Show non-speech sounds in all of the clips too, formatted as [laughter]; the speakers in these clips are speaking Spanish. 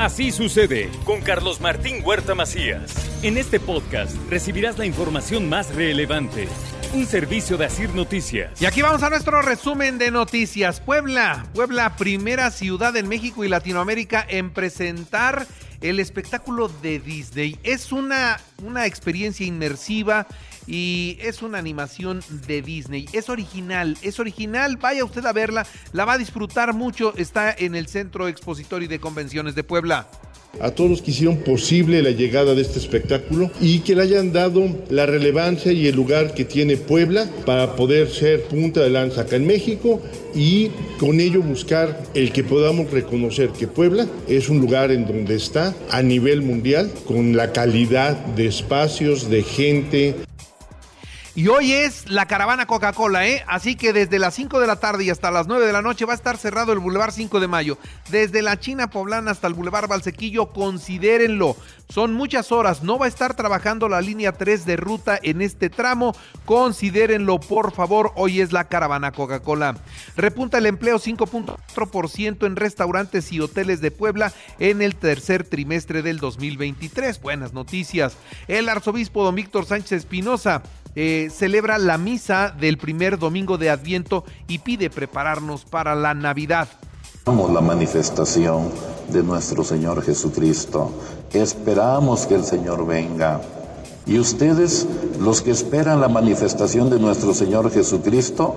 Así sucede con Carlos Martín Huerta Macías. En este podcast recibirás la información más relevante. Un servicio de Asir Noticias. Y aquí vamos a nuestro resumen de noticias. Puebla, Puebla, primera ciudad en México y Latinoamérica en presentar el espectáculo de Disney. Es una, una experiencia inmersiva y es una animación de Disney. Es original, es original. Vaya usted a verla, la va a disfrutar mucho. Está en el Centro Expositorio de Convenciones de Puebla a todos los que hicieron posible la llegada de este espectáculo y que le hayan dado la relevancia y el lugar que tiene Puebla para poder ser punta de lanza acá en México y con ello buscar el que podamos reconocer que Puebla es un lugar en donde está a nivel mundial con la calidad de espacios, de gente, y hoy es la caravana Coca-Cola, ¿eh? Así que desde las 5 de la tarde y hasta las 9 de la noche va a estar cerrado el Boulevard 5 de Mayo. Desde la China Poblana hasta el Boulevard Valsequillo, considérenlo. Son muchas horas, no va a estar trabajando la línea 3 de ruta en este tramo. Considérenlo, por favor. Hoy es la caravana Coca-Cola. Repunta el empleo 5.4% en restaurantes y hoteles de Puebla en el tercer trimestre del 2023. Buenas noticias. El arzobispo don Víctor Sánchez Espinosa eh, celebra la misa del primer domingo de Adviento y pide prepararnos para la Navidad. La manifestación de nuestro Señor Jesucristo. Esperamos que el Señor venga. Y ustedes, los que esperan la manifestación de nuestro Señor Jesucristo,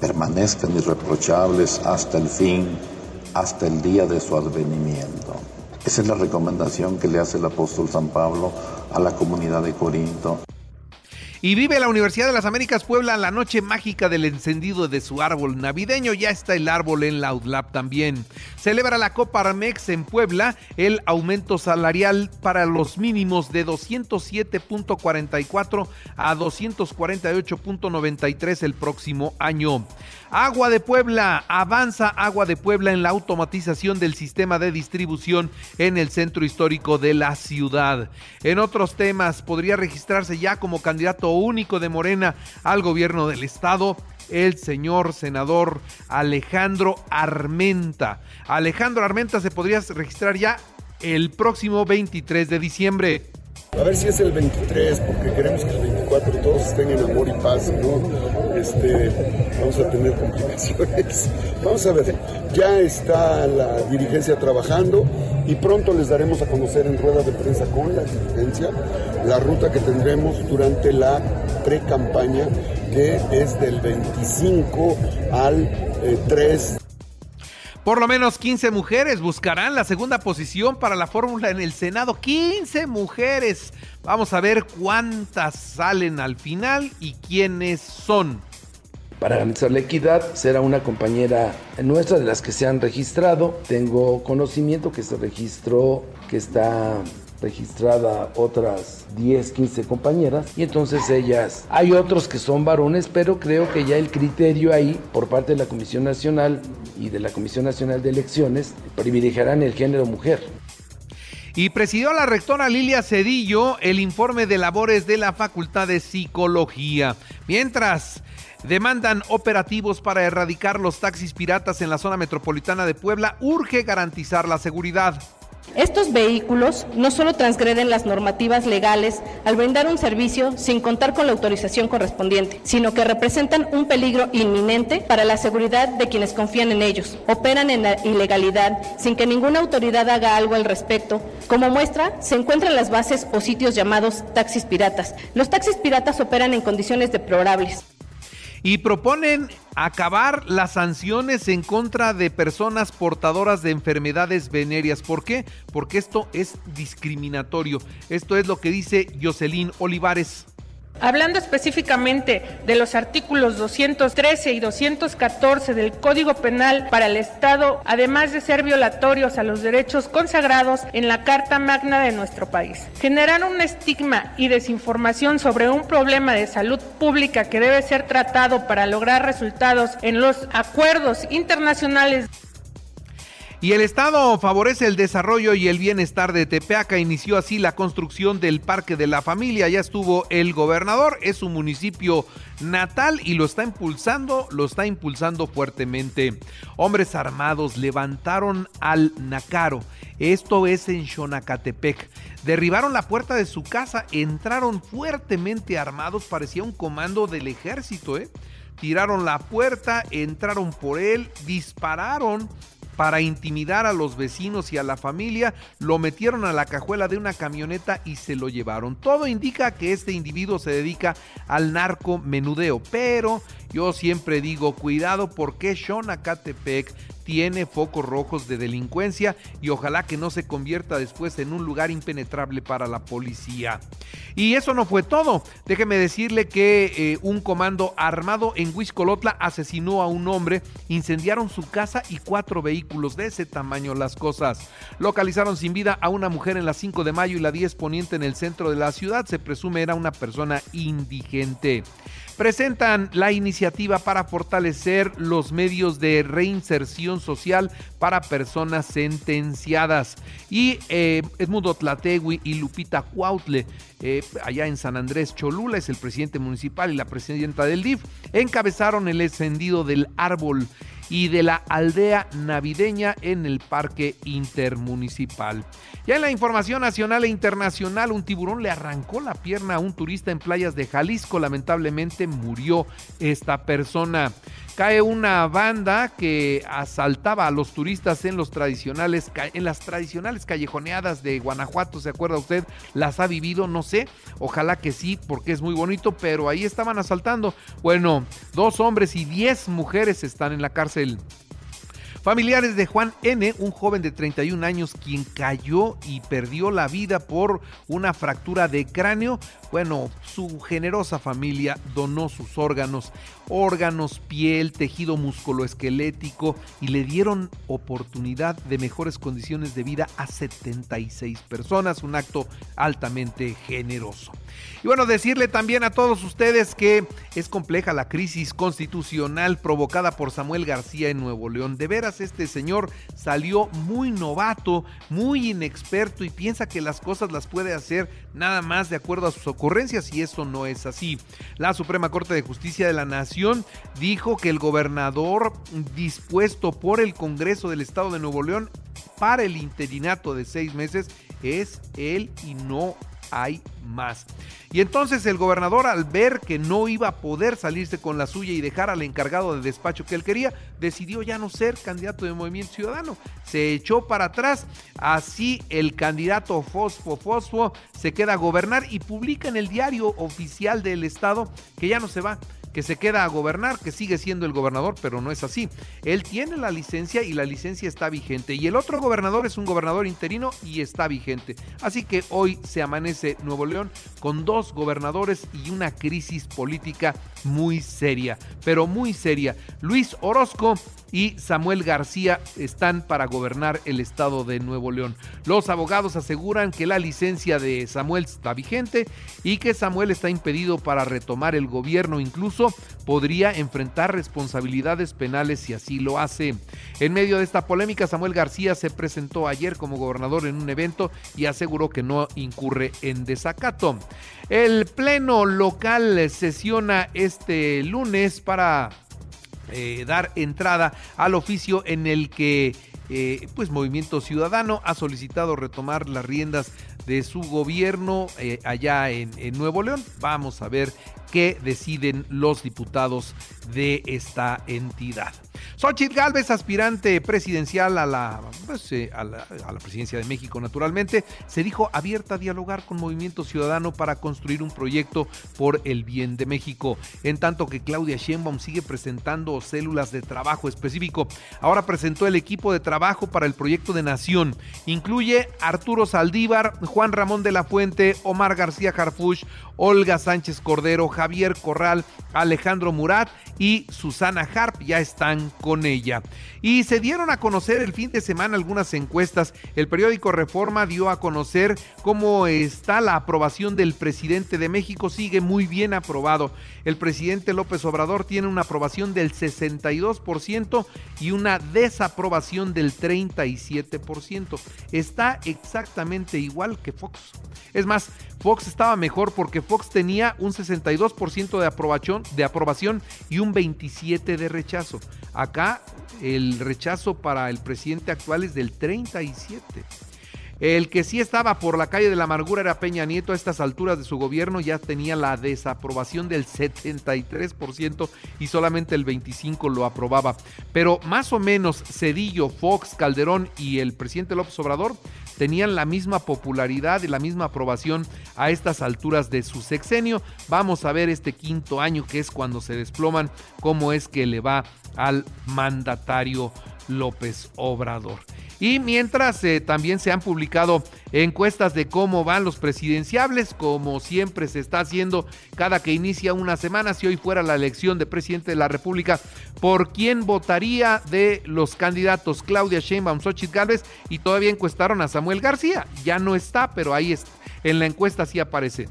permanezcan irreprochables hasta el fin, hasta el día de su advenimiento. Esa es la recomendación que le hace el apóstol San Pablo a la comunidad de Corinto. Y vive la Universidad de las Américas Puebla la noche mágica del encendido de su árbol navideño. Ya está el árbol en la UDLAP también. Celebra la Copa Armex en Puebla el aumento salarial para los mínimos de 207.44 a 248.93 el próximo año. Agua de Puebla, avanza Agua de Puebla en la automatización del sistema de distribución en el centro histórico de la ciudad. En otros temas, podría registrarse ya como candidato único de Morena al gobierno del estado el señor senador Alejandro Armenta. Alejandro Armenta se podría registrar ya el próximo 23 de diciembre. A ver si es el 23, porque queremos que el 24 todos estén en amor y paz, ¿no? Este, vamos a tener complicaciones. [laughs] Vamos a ver, ya está la dirigencia trabajando y pronto les daremos a conocer en rueda de prensa con la dirigencia la ruta que tendremos durante la pre-campaña que es del 25 al 3 eh, por lo menos 15 mujeres buscarán la segunda posición para la fórmula en el Senado. 15 mujeres. Vamos a ver cuántas salen al final y quiénes son. Para garantizar la equidad, será una compañera nuestra de las que se han registrado. Tengo conocimiento que se registró, que está registrada otras 10, 15 compañeras y entonces ellas, hay otros que son varones, pero creo que ya el criterio ahí por parte de la Comisión Nacional y de la Comisión Nacional de Elecciones privilegiarán el género mujer. Y presidió la rectora Lilia Cedillo el informe de labores de la Facultad de Psicología. Mientras demandan operativos para erradicar los taxis piratas en la zona metropolitana de Puebla, urge garantizar la seguridad. Estos vehículos no solo transgreden las normativas legales al brindar un servicio sin contar con la autorización correspondiente, sino que representan un peligro inminente para la seguridad de quienes confían en ellos. Operan en la ilegalidad sin que ninguna autoridad haga algo al respecto. Como muestra, se encuentran las bases o sitios llamados taxis piratas. Los taxis piratas operan en condiciones deplorables y proponen acabar las sanciones en contra de personas portadoras de enfermedades venéreas. ¿Por qué? Porque esto es discriminatorio. Esto es lo que dice Jocelyn Olivares. Hablando específicamente de los artículos 213 y 214 del Código Penal para el Estado, además de ser violatorios a los derechos consagrados en la Carta Magna de nuestro país. Generar un estigma y desinformación sobre un problema de salud pública que debe ser tratado para lograr resultados en los acuerdos internacionales. Y el Estado favorece el desarrollo y el bienestar de Tepeaca. Inició así la construcción del Parque de la Familia. Ya estuvo el gobernador, es su municipio natal y lo está impulsando, lo está impulsando fuertemente. Hombres armados levantaron al Nacaro. Esto es en Xonacatepec. Derribaron la puerta de su casa, entraron fuertemente armados, parecía un comando del ejército, ¿eh? Tiraron la puerta, entraron por él, dispararon para intimidar a los vecinos y a la familia, lo metieron a la cajuela de una camioneta y se lo llevaron. Todo indica que este individuo se dedica al narco menudeo, pero yo siempre digo, cuidado porque Xonacatepec tiene focos rojos de delincuencia y ojalá que no se convierta después en un lugar impenetrable para la policía. Y eso no fue todo. Déjeme decirle que eh, un comando armado en Huizcolotla asesinó a un hombre, incendiaron su casa y cuatro vehículos de ese tamaño las cosas. Localizaron sin vida a una mujer en la 5 de mayo y la 10 poniente en el centro de la ciudad. Se presume era una persona indigente presentan la iniciativa para fortalecer los medios de reinserción social para personas sentenciadas. Y eh, Edmundo Tlategui y Lupita Cuautle, eh, allá en San Andrés Cholula, es el presidente municipal y la presidenta del DIF, encabezaron el encendido del árbol y de la aldea navideña en el Parque Intermunicipal. Ya en la información nacional e internacional, un tiburón le arrancó la pierna a un turista en playas de Jalisco. Lamentablemente murió esta persona cae una banda que asaltaba a los turistas en los tradicionales en las tradicionales callejoneadas de Guanajuato, ¿se acuerda usted? Las ha vivido, no sé, ojalá que sí, porque es muy bonito, pero ahí estaban asaltando. Bueno, dos hombres y diez mujeres están en la cárcel. Familiares de Juan N., un joven de 31 años quien cayó y perdió la vida por una fractura de cráneo, bueno, su generosa familia donó sus órganos, órganos, piel, tejido musculoesquelético y le dieron oportunidad de mejores condiciones de vida a 76 personas, un acto altamente generoso. Y bueno, decirle también a todos ustedes que es compleja la crisis constitucional provocada por Samuel García en Nuevo León. De veras, este señor salió muy novato, muy inexperto y piensa que las cosas las puede hacer nada más de acuerdo a sus ocurrencias y eso no es así. La Suprema Corte de Justicia de la Nación dijo que el gobernador dispuesto por el Congreso del Estado de Nuevo León para el interinato de seis meses es él y no hay más. Y entonces el gobernador al ver que no iba a poder salirse con la suya y dejar al encargado de despacho que él quería, decidió ya no ser candidato de Movimiento Ciudadano. Se echó para atrás, así el candidato Fosfo Fosfo se queda a gobernar y publica en el diario oficial del estado que ya no se va que se queda a gobernar, que sigue siendo el gobernador, pero no es así. Él tiene la licencia y la licencia está vigente. Y el otro gobernador es un gobernador interino y está vigente. Así que hoy se amanece Nuevo León con dos gobernadores y una crisis política muy seria, pero muy seria. Luis Orozco y Samuel García están para gobernar el estado de Nuevo León. Los abogados aseguran que la licencia de Samuel está vigente y que Samuel está impedido para retomar el gobierno, incluso podría enfrentar responsabilidades penales si así lo hace. En medio de esta polémica, Samuel García se presentó ayer como gobernador en un evento y aseguró que no incurre en desacato. El Pleno local sesiona este lunes para eh, dar entrada al oficio en el que eh, pues Movimiento Ciudadano ha solicitado retomar las riendas de su gobierno eh, allá en, en, Nuevo León. Vamos a ver que deciden los diputados de esta entidad. Xochitl Galvez, aspirante presidencial a la, pues, eh, a la, a la presidencia de México, naturalmente, se dijo abierta a dialogar con Movimiento Ciudadano para construir un proyecto por el bien de México, en tanto que Claudia Sheinbaum sigue presentando células de trabajo específico. Ahora presentó el equipo de trabajo para el proyecto de nación. Incluye Arturo Saldívar, Juan Ramón de la Fuente, Omar García Harfuch, Olga Sánchez Cordero, Javier Corral, Alejandro Murat y Susana Harp ya están con ella. Y se dieron a conocer el fin de semana algunas encuestas. El periódico Reforma dio a conocer cómo está la aprobación del presidente de México. Sigue muy bien aprobado. El presidente López Obrador tiene una aprobación del 62% y una desaprobación del 37%. Está exactamente igual que Fox. Es más, Fox estaba mejor porque Fox tenía un 62% de aprobación, de aprobación y un 27% de rechazo. Acá el rechazo para el presidente actual es del 37%. El que sí estaba por la calle de la amargura era Peña Nieto. A estas alturas de su gobierno ya tenía la desaprobación del 73% y solamente el 25% lo aprobaba. Pero más o menos Cedillo, Fox, Calderón y el presidente López Obrador tenían la misma popularidad y la misma aprobación a estas alturas de su sexenio. Vamos a ver este quinto año que es cuando se desploman cómo es que le va al mandatario López Obrador. Y mientras eh, también se han publicado encuestas de cómo van los presidenciables, como siempre se está haciendo cada que inicia una semana, si hoy fuera la elección de presidente de la República, ¿por quién votaría de los candidatos Claudia Sheinbaum, Xochitl Gálvez? Y todavía encuestaron a Samuel García. Ya no está, pero ahí es, en la encuesta sí aparece.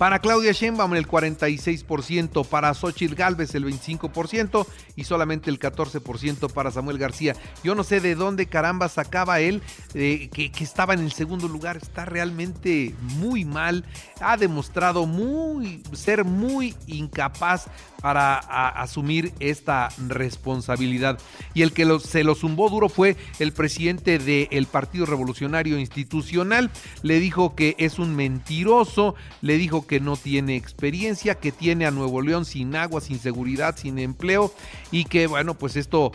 Para Claudia Sheinbaum el 46%, para Xochitl Galvez el 25% y solamente el 14% para Samuel García. Yo no sé de dónde caramba sacaba él eh, que, que, estaba en el segundo lugar. Está realmente muy mal. Ha demostrado muy, ser muy incapaz para asumir esta responsabilidad. Y el que se lo zumbó duro fue el presidente del Partido Revolucionario Institucional. Le dijo que es un mentiroso, le dijo que no tiene experiencia, que tiene a Nuevo León sin agua, sin seguridad, sin empleo y que bueno, pues esto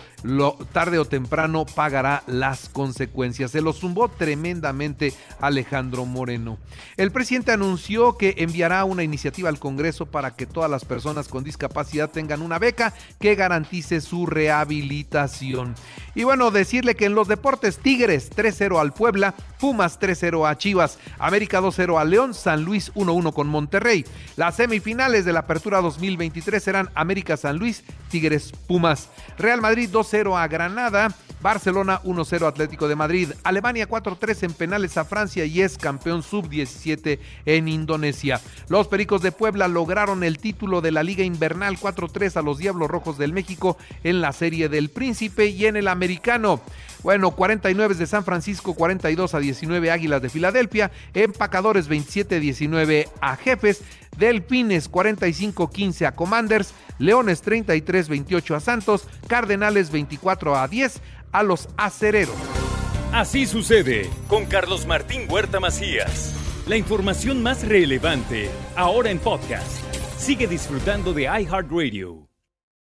tarde o temprano pagará las consecuencias. Se lo zumbó tremendamente Alejandro Moreno. El presidente anunció que enviará una iniciativa al Congreso para que todas las personas con discapacidad tengan una beca que garantice su rehabilitación. Y bueno, decirle que en los deportes Tigres 3-0 al Puebla, Pumas 3-0 a Chivas, América 2-0 a León, San Luis 1-1 con Monterrey. Las semifinales de la Apertura 2023 serán América San Luis, Tigres Pumas. Real Madrid 2-0 a Granada, Barcelona 1-0 Atlético de Madrid, Alemania 4-3 en penales a Francia y es campeón sub-17 en Indonesia. Los Pericos de Puebla lograron el título de la Liga Invernal 4-3 a los Diablos Rojos del México en la Serie del Príncipe y en el Americano. Bueno, 49 de San Francisco, 42 a 19 Águilas de Filadelfia, Empacadores 27-19 a Jefes, Delfines 45-15 a Commanders, Leones 33-28 a Santos, Cardenales 24 a 10 a los Acereros. Así sucede con Carlos Martín Huerta Macías. La información más relevante ahora en podcast. Sigue disfrutando de iHeartRadio.